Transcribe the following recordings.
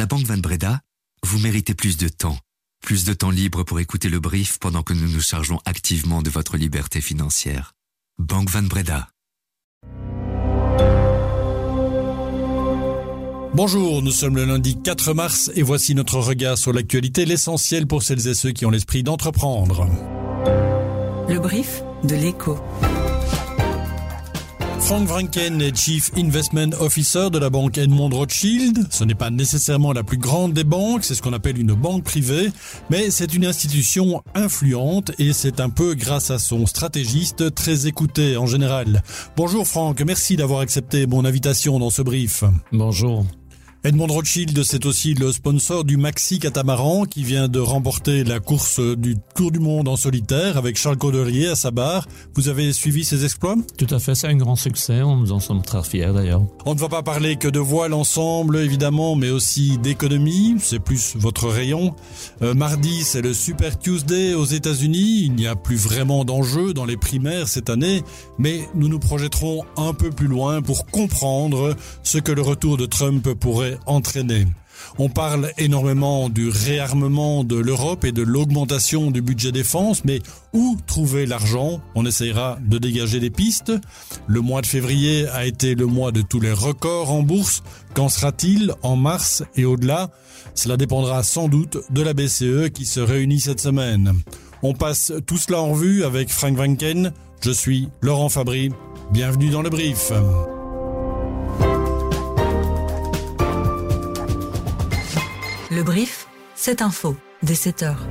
la Banque Van Breda, vous méritez plus de temps. Plus de temps libre pour écouter le brief pendant que nous nous chargeons activement de votre liberté financière. Banque Van Breda. Bonjour, nous sommes le lundi 4 mars et voici notre regard sur l'actualité, l'essentiel pour celles et ceux qui ont l'esprit d'entreprendre. Le brief de l'écho. Frank Vranken est Chief Investment Officer de la banque Edmond Rothschild. Ce n'est pas nécessairement la plus grande des banques, c'est ce qu'on appelle une banque privée, mais c'est une institution influente et c'est un peu grâce à son stratégiste très écouté en général. Bonjour Frank, merci d'avoir accepté mon invitation dans ce brief. Bonjour. Edmond Rothschild, c'est aussi le sponsor du Maxi Catamaran qui vient de remporter la course du Tour du Monde en solitaire avec Charles Caudelier à sa barre. Vous avez suivi ses exploits? Tout à fait, c'est un grand succès, on nous en sommes très fiers d'ailleurs. On ne va pas parler que de voile ensemble évidemment, mais aussi d'économie, c'est plus votre rayon. Euh, mardi, c'est le Super Tuesday aux États-Unis, il n'y a plus vraiment d'enjeu dans les primaires cette année, mais nous nous projetterons un peu plus loin pour comprendre ce que le retour de Trump pourrait entraîner. On parle énormément du réarmement de l'Europe et de l'augmentation du budget défense, mais où trouver l'argent? On essayera de dégager des pistes. Le mois de février a été le mois de tous les records en bourse. Qu'en sera-t-il en mars et au-delà? Cela dépendra sans doute de la BCE qui se réunit cette semaine. On passe tout cela en revue avec Frank Vanken. Je suis Laurent Fabry. Bienvenue dans le brief. Le brief, c'est info, dès 7 heures.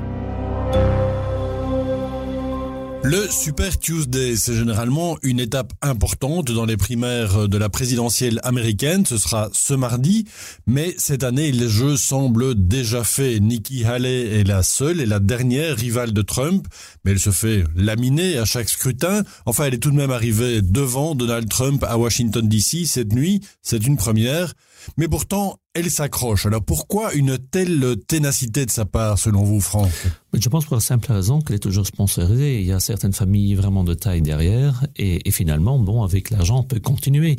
Le Super Tuesday, c'est généralement une étape importante dans les primaires de la présidentielle américaine. Ce sera ce mardi, mais cette année, les jeux semblent déjà faits. Nikki Haley est la seule et la dernière rivale de Trump, mais elle se fait laminer à chaque scrutin. Enfin, elle est tout de même arrivée devant Donald Trump à Washington DC cette nuit. C'est une première. Mais pourtant, elle s'accroche. Alors pourquoi une telle ténacité de sa part, selon vous, Franck? Je pense pour la simple raison qu'elle est toujours sponsorisée. Il y a certaines familles vraiment de taille derrière. Et, finalement, bon, avec l'argent, on peut continuer.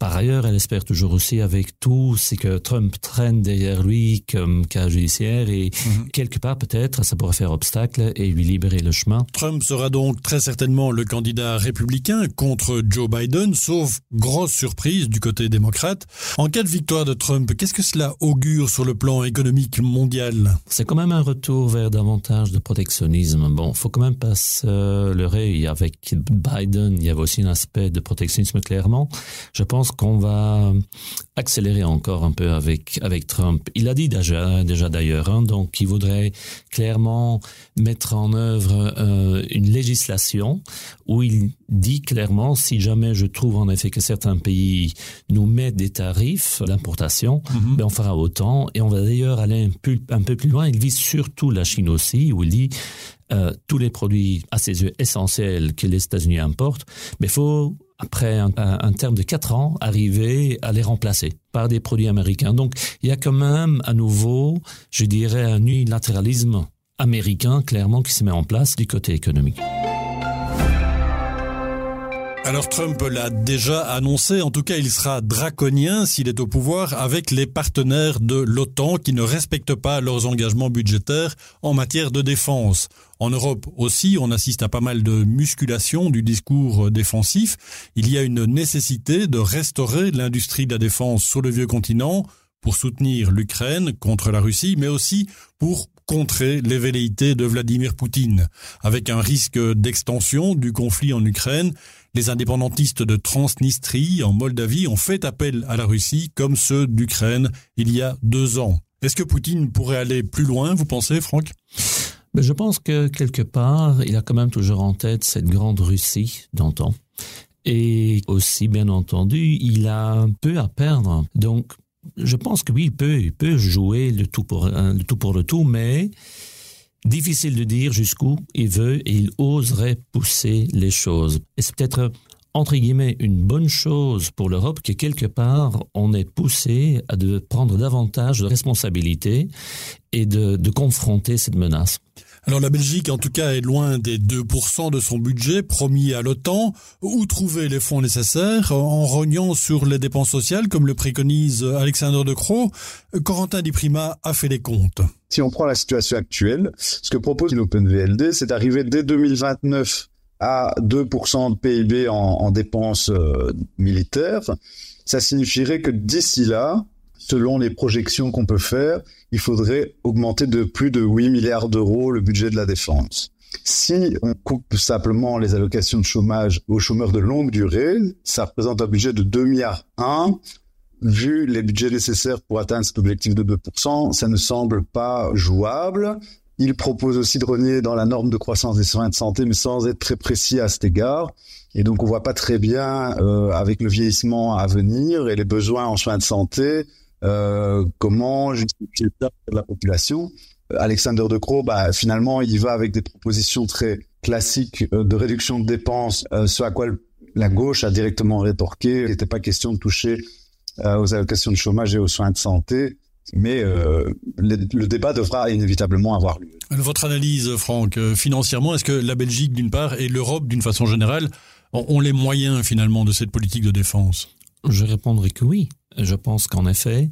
Par ailleurs, elle espère toujours aussi avec tout ce que Trump traîne derrière lui comme cas judiciaire et mhm. quelque part peut-être ça pourrait faire obstacle et lui libérer le chemin. Trump sera donc très certainement le candidat républicain contre Joe Biden, sauf grosse surprise du côté démocrate. En cas de victoire de Trump, qu'est-ce que cela augure sur le plan économique mondial? C'est quand même un retour vers davantage de protectionnisme. Bon, faut quand même pas se leurrer. Avec Biden, il y avait aussi un aspect de protectionnisme clairement. Je pense qu'on va accélérer encore un peu avec avec Trump. Il a dit déjà déjà d'ailleurs, hein, donc il voudrait clairement mettre en œuvre euh, une législation où il dit clairement si jamais je trouve en effet que certains pays nous mettent des tarifs d'importation, mhm. ben on fera autant et on va d'ailleurs aller un peu un peu plus loin. Il vise surtout la Chine aussi où il dit euh, tous les produits à ses yeux essentiels que les États-Unis importent, mais faut après un, un, terme de quatre ans, arriver à les remplacer par des produits américains. Donc, il y a quand même à nouveau, je dirais, un unilatéralisme américain, clairement, qui se met en place du côté économique. Alors Trump l'a déjà annoncé, en tout cas il sera draconien s'il est au pouvoir avec les partenaires de l'OTAN qui ne respectent pas leurs engagements budgétaires en matière de défense. En Europe aussi, on assiste à pas mal de musculation du discours défensif. Il y a une nécessité de restaurer l'industrie de la défense sur le vieux continent pour soutenir l'Ukraine contre la Russie, mais aussi pour contrer les velléités de Vladimir Poutine. Avec un risque d'extension du conflit en Ukraine, les indépendantistes de Transnistrie en Moldavie ont fait appel à la Russie comme ceux d'Ukraine il y a deux ans. Est-ce que Poutine pourrait aller plus loin, vous pensez, Franck? Mais Je pense que quelque part, il a quand même toujours en tête cette grande Russie d'antan. Et aussi, bien entendu, il a peu à perdre. Donc, je pense que oui, il peut, il peut jouer le tout pour, le tout pour le tout, mais Difficile de dire jusqu'où il veut et il oserait pousser les choses. Et c'est peut-être entre guillemets une bonne chose pour l'Europe que quelque part on est poussé à de prendre davantage de responsabilités et de confronter cette menace. Alors la Belgique, en tout cas, est loin des 2% de son budget promis à l'OTAN. Où trouver les fonds nécessaires? En rognant sur les dépenses sociales, comme le préconise Alexandre De Croo Corentin Di Prima a fait les comptes. Si on prend la situation actuelle, ce que propose l'OpenVLD, c'est d'arriver dès 2029 à 2% de PIB en, en dépenses euh, militaires. Ça signifierait que d'ici là, selon les projections qu'on peut faire, il faudrait augmenter de plus de 8 milliards d'euros le budget de la défense. Si on coupe simplement les allocations de chômage aux chômeurs de longue durée, ça représente un budget de 2 milliards 1. Vu les budgets nécessaires pour atteindre cet objectif de 2%, ça ne semble pas jouable. Il propose aussi de renier dans la norme de croissance des soins de santé, mais sans être très précis à cet égard. Et donc, on voit pas très bien, euh, avec le vieillissement à venir et les besoins en soins de santé, euh, comment justifier de la population? Alexander De Croo, bah, finalement, il va avec des propositions très classiques euh, de réduction de dépenses, euh, ce à quoi la gauche a directement rétorqué. Il n'était pas question de toucher euh, aux allocations de chômage et aux soins de santé mais euh, le, le, débat devra inévitablement avoir lieu. Votre analyse, Franck, financièrement, est-ce que la Belgique d'une part et l'Europe d'une façon générale ont les moyens finalement de cette politique de défense? Je répondrai que oui. Je pense qu'en effet,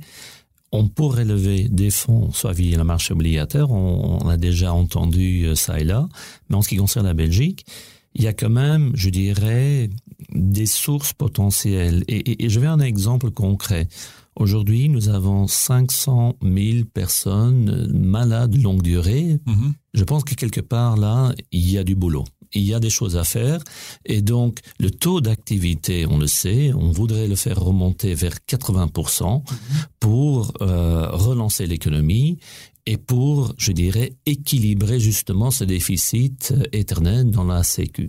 on pourrait lever des fonds, soit via la marche obligataire, on, on, a déjà entendu euh, ça et là, mais en ce qui concerne la Belgique, il y a quand même, je dirais, des sources potentielles. Et, et, et je vais un exemple concret. Aujourd'hui, nous avons 500 000 personnes malades longue durée. Mmh. Je pense que quelque part là, il y a du boulot. Il y a des choses à faire. Et donc, le taux d'activité, on le sait, on voudrait le faire remonter vers 80% mmh. pour euh, relancer l'économie et pour, je dirais, équilibrer justement ce déficit éternel dans la Sécu.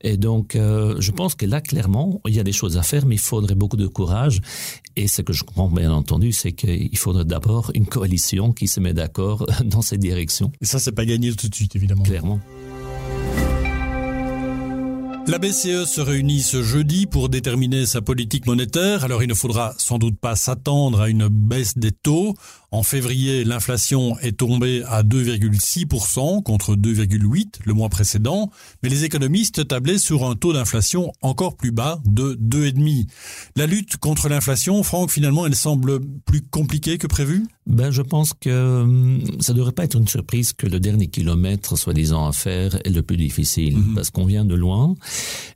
Et donc, euh, je pense que là, clairement, il y a des choses à faire, mais il faudrait beaucoup de courage. Et ce que je comprends bien entendu, c'est qu'il faudrait d'abord une coalition qui se met d'accord dans cette direction. Et ça, c'est pas gagné tout de suite, évidemment. Clairement. La BCE se réunit ce jeudi pour déterminer sa politique monétaire. Alors il ne faudra sans doute pas s'attendre à une baisse des taux. En février, l'inflation est tombée à 2,6% contre 2,8% le mois précédent, mais les économistes tablaient sur un taux d'inflation encore plus bas de 2,5%. La lutte contre l'inflation, Franck, finalement, elle semble plus compliquée que prévu? Ben, je pense que hum, ça devrait pas être une surprise que le dernier kilomètre, soi-disant à faire, est le plus difficile, -hmm. parce qu'on vient de loin.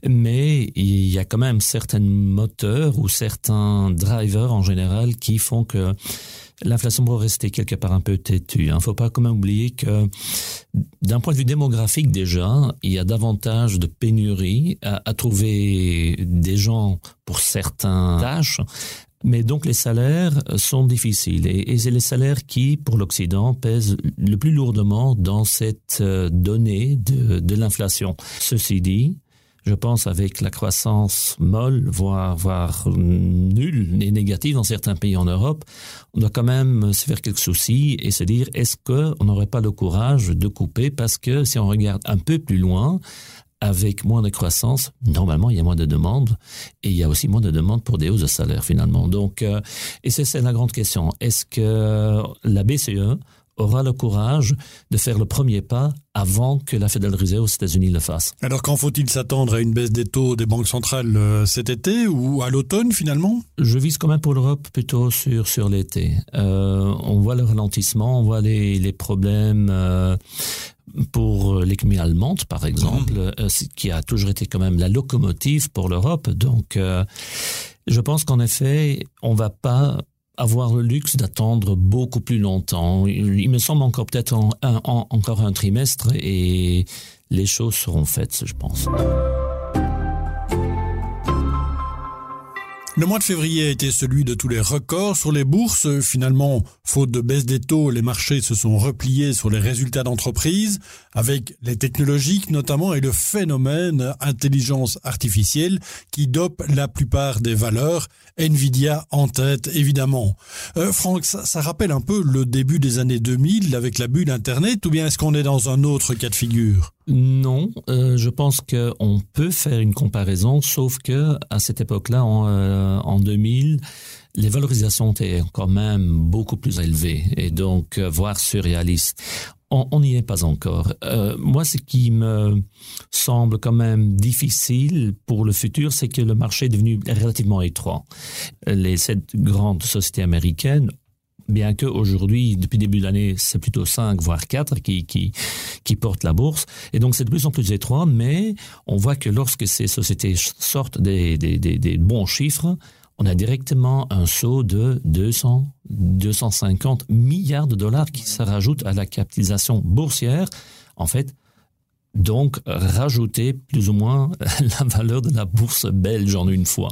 Mais il y a quand même certains moteurs ou certains drivers en général qui font que l'inflation va rester quelque part un peu têtue. Il ne faut pas quand même oublier que d'un point de vue démographique déjà, il y a davantage de pénurie à, trouver des gens pour certains tâches. Mais donc les salaires sont difficiles et, c'est les salaires qui, pour l'Occident, pèsent le plus lourdement dans cette donnée de, de l'inflation. Ceci dit, je pense, avec la croissance molle, voire, voire nulle et négative dans certains pays en Europe, on doit quand même se faire quelques soucis et se dire est-ce qu'on n'aurait pas le courage de couper? Parce que si on regarde un peu plus loin, avec moins de croissance, normalement, il y a moins de demandes et il y a aussi moins de demandes pour des hausses de salaire finalement. Donc, euh, et c'est la grande question. Est-ce que la BCE aura le courage de faire le premier pas avant que la Federal Reserve aux États-Unis le fasse. Alors quand faut-il s'attendre à une baisse des taux des banques centrales euh, cet été ou à l'automne finalement? Je vise quand même pour l'Europe plutôt sur sur l'été. Euh, on voit le ralentissement, on voit les, les problèmes. Euh, pour l'économie allemande, par exemple, mmh. qui a toujours été quand même la locomotive pour l'Europe. Donc, je pense qu'en effet, on va pas avoir le luxe d'attendre beaucoup plus longtemps. Il me semble encore peut-être en, en, encore un trimestre et les choses seront faites, je pense. Le mois de février a été celui de tous les records sur les bourses. Finalement, faute de baisse des taux, les marchés se sont repliés sur les résultats d'entreprises, avec les technologiques notamment et le phénomène intelligence artificielle qui dope la plupart des valeurs, Nvidia en tête évidemment. Euh, Franck, ça, rappelle un peu le début des années 2000 avec la bulle Internet ou bien est-ce qu'on est dans un autre cas de figure? Non, euh, je pense qu'on peut faire une comparaison, sauf que à cette époque-là, en, euh, en 2000, les valorisations étaient quand même beaucoup plus élevées et donc euh, voire surréalistes. on n'y est pas encore. Euh, moi, ce qui me semble quand même difficile pour le futur, c'est que le marché est devenu relativement étroit. Les sept grandes sociétés américaines bien que aujourd'hui, depuis début de l'année, c'est plutôt cinq, voire quatre qui, portent la bourse. Et donc, c'est de plus en plus étroit, mais on voit que lorsque ces sociétés sortent des bons chiffres, on a directement un saut de 200, 250 milliards de dollars qui se rajoutent à la capitalisation boursière. En fait, donc rajouter plus ou moins la valeur de la bourse belge en une fois.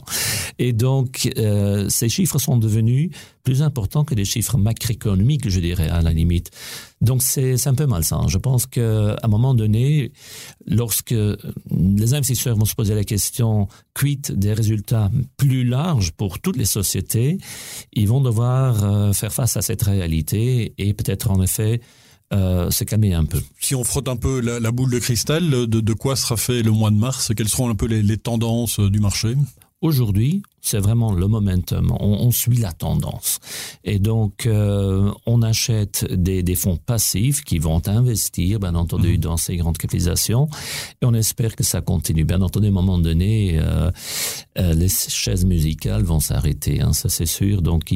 Et donc euh, ces chiffres sont devenus plus importants que les chiffres macroéconomiques, je dirais à la limite. Donc c'est un peu malsain. Je pense qu'à un moment donné, lorsque les investisseurs vont se poser la question quid des résultats plus larges pour toutes les sociétés, ils vont devoir euh, faire face à cette réalité et peut-être en effet euh, se calmer un peu. Si on frotte un peu la, boule de cristal, de, de, quoi sera fait le mois de mars? Quelles seront un peu les, les tendances du marché? Aujourd'hui, c'est vraiment le momentum. On, suit la tendance. Et donc, euh, on achète des, des, fonds passifs qui vont investir, bien entendu, mmh. dans ces grandes capitalisations. Et on espère que ça continue. Bien entendu, à un moment donné, euh, euh, les chaises musicales vont s'arrêter, hein, ça c'est sûr. Donc,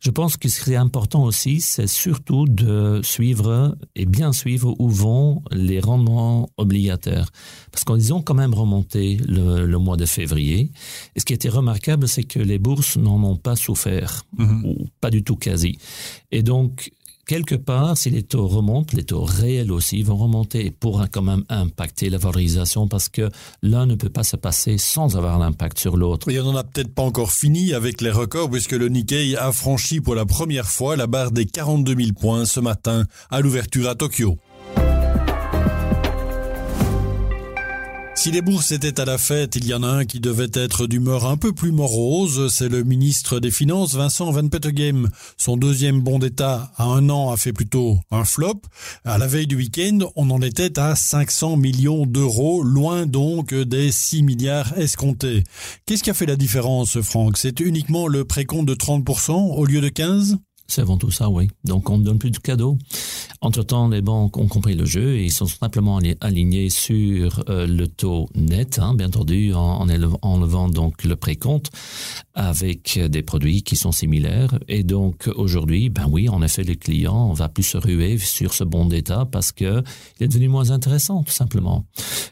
je pense que ce qui est important aussi, c'est surtout de suivre et bien suivre où vont les rendements obligataires. Parce qu'ils ont quand même remonté le, le mois de février. Et ce qui était remarquable, c'est que les bourses n'en ont pas souffert, mhm. ou pas du tout quasi. Et donc, quelque part, si les taux remontent, les taux réels aussi vont remonter et pourra quand même impacter la valorisation parce que l'un ne peut pas se passer sans avoir un impact sur l'autre. Et on n'en a peut-être pas encore fini avec les records puisque le Nikkei a franchi pour la première fois la barre des 42 000 points ce matin à l'ouverture à Tokyo. Si les bourses étaient à la fête, il y en a un qui devait être d'humeur un peu plus morose, c'est le ministre des Finances Vincent Van Peteghem. Son deuxième bon d'État à un an a fait plutôt un flop. À la veille du week-end, on en était à 500 millions d'euros, loin donc des 6 milliards escomptés. Qu'est-ce qui a fait la différence, Franck? C'est uniquement le précompte de 30% au lieu de 15 c'est avant tout ça, oui. Donc, on ne donne plus de cadeaux. Entre-temps, les banques ont compris le jeu et ils sont simplement alignés sur euh, le taux net, hein, bien entendu, en, en, levant donc le précompte avec des produits qui sont similaires. Et donc, aujourd'hui, ben oui, en effet, les clients, on va plus se ruer sur ce bon d'état parce que il est devenu moins intéressant, tout simplement.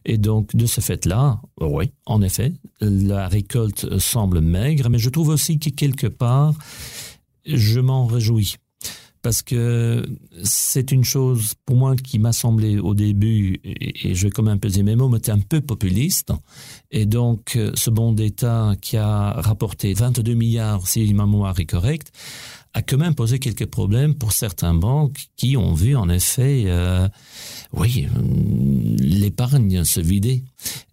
Et donc, de ce fait-là, oui, en effet, la récolte semble maigre, mais je trouve aussi que quelque part, je m'en réjouis parce que c'est une chose pour moi qui m'a semblé au début, et, je vais quand même peser mes mots, mais un peu populiste. Et donc, ce bon d'État qui a rapporté 22 milliards, si ma mémoire est correcte, a quand même posé quelques problèmes pour certains banques qui ont vu en effet, euh, oui, l'épargne se vider.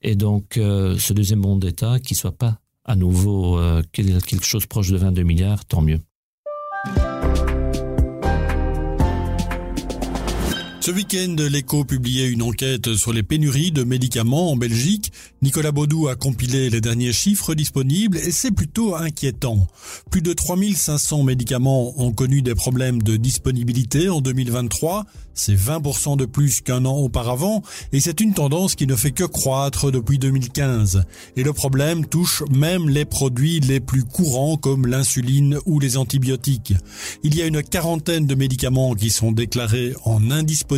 Et donc, euh, ce deuxième bon d'État qui soit pas à nouveau euh, quelque chose proche de 22 milliards, tant mieux. Ce week-end, l'écho publiait une enquête sur les pénuries de médicaments en Belgique. Nicolas Baudou a compilé les derniers chiffres disponibles et c'est plutôt inquiétant. Plus de 3500 médicaments ont connu des problèmes de disponibilité en 2023. C'est 20% de plus qu'un an auparavant et c'est une tendance qui ne fait que croître depuis 2015. Et le problème touche même les produits les plus courants comme l'insuline ou les antibiotiques. Il y a une quarantaine de médicaments qui sont déclarés en indisponibilité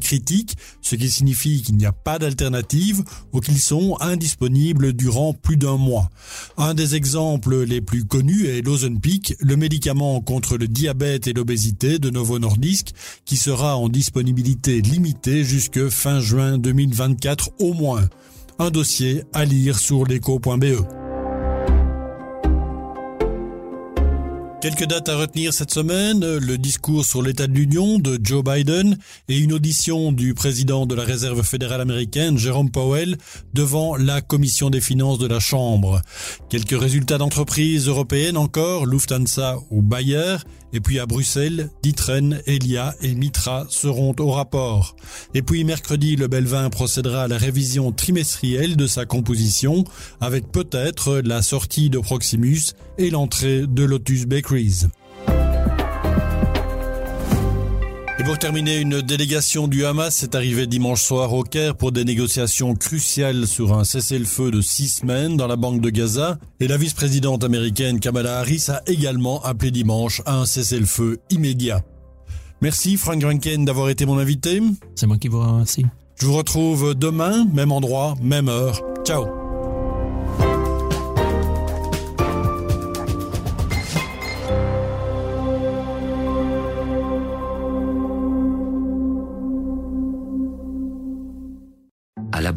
critique, ce qui signifie qu'il n'y a pas d'alternative ou qu'ils sont indisponibles durant plus d'un mois. Un des exemples les plus connus est l'Ozempic, le médicament contre le diabète et l'obésité de Novo Nordisk, qui sera en disponibilité limitée jusque fin juin 2024 au moins. Un dossier à lire sur l'éco.be. Quelques dates à retenir cette semaine, le discours sur l'état de l'Union de Joe Biden et une audition du président de la Réserve fédérale américaine, Jerome Powell, devant la commission des finances de la Chambre. Quelques résultats d'entreprises européennes encore, Lufthansa ou Bayer, et puis à Bruxelles, Ditren, Elia et Mitra seront au rapport. Et puis mercredi, le Belvin procédera à la révision trimestrielle de sa composition, avec peut-être la sortie de Proximus et l'entrée de Lotus Bakeries. Et pour terminer, une délégation du Hamas est arrivée dimanche soir au Caire pour des négociations cruciales sur un cessez-le-feu de six semaines dans la banque de Gaza. Et la vice-présidente américaine Kamala Harris a également appelé dimanche à un cessez-le-feu immédiat. Merci Frank Rankin d'avoir été mon invité. C'est moi qui vous remercie. Je vous retrouve demain, même endroit, même heure. Ciao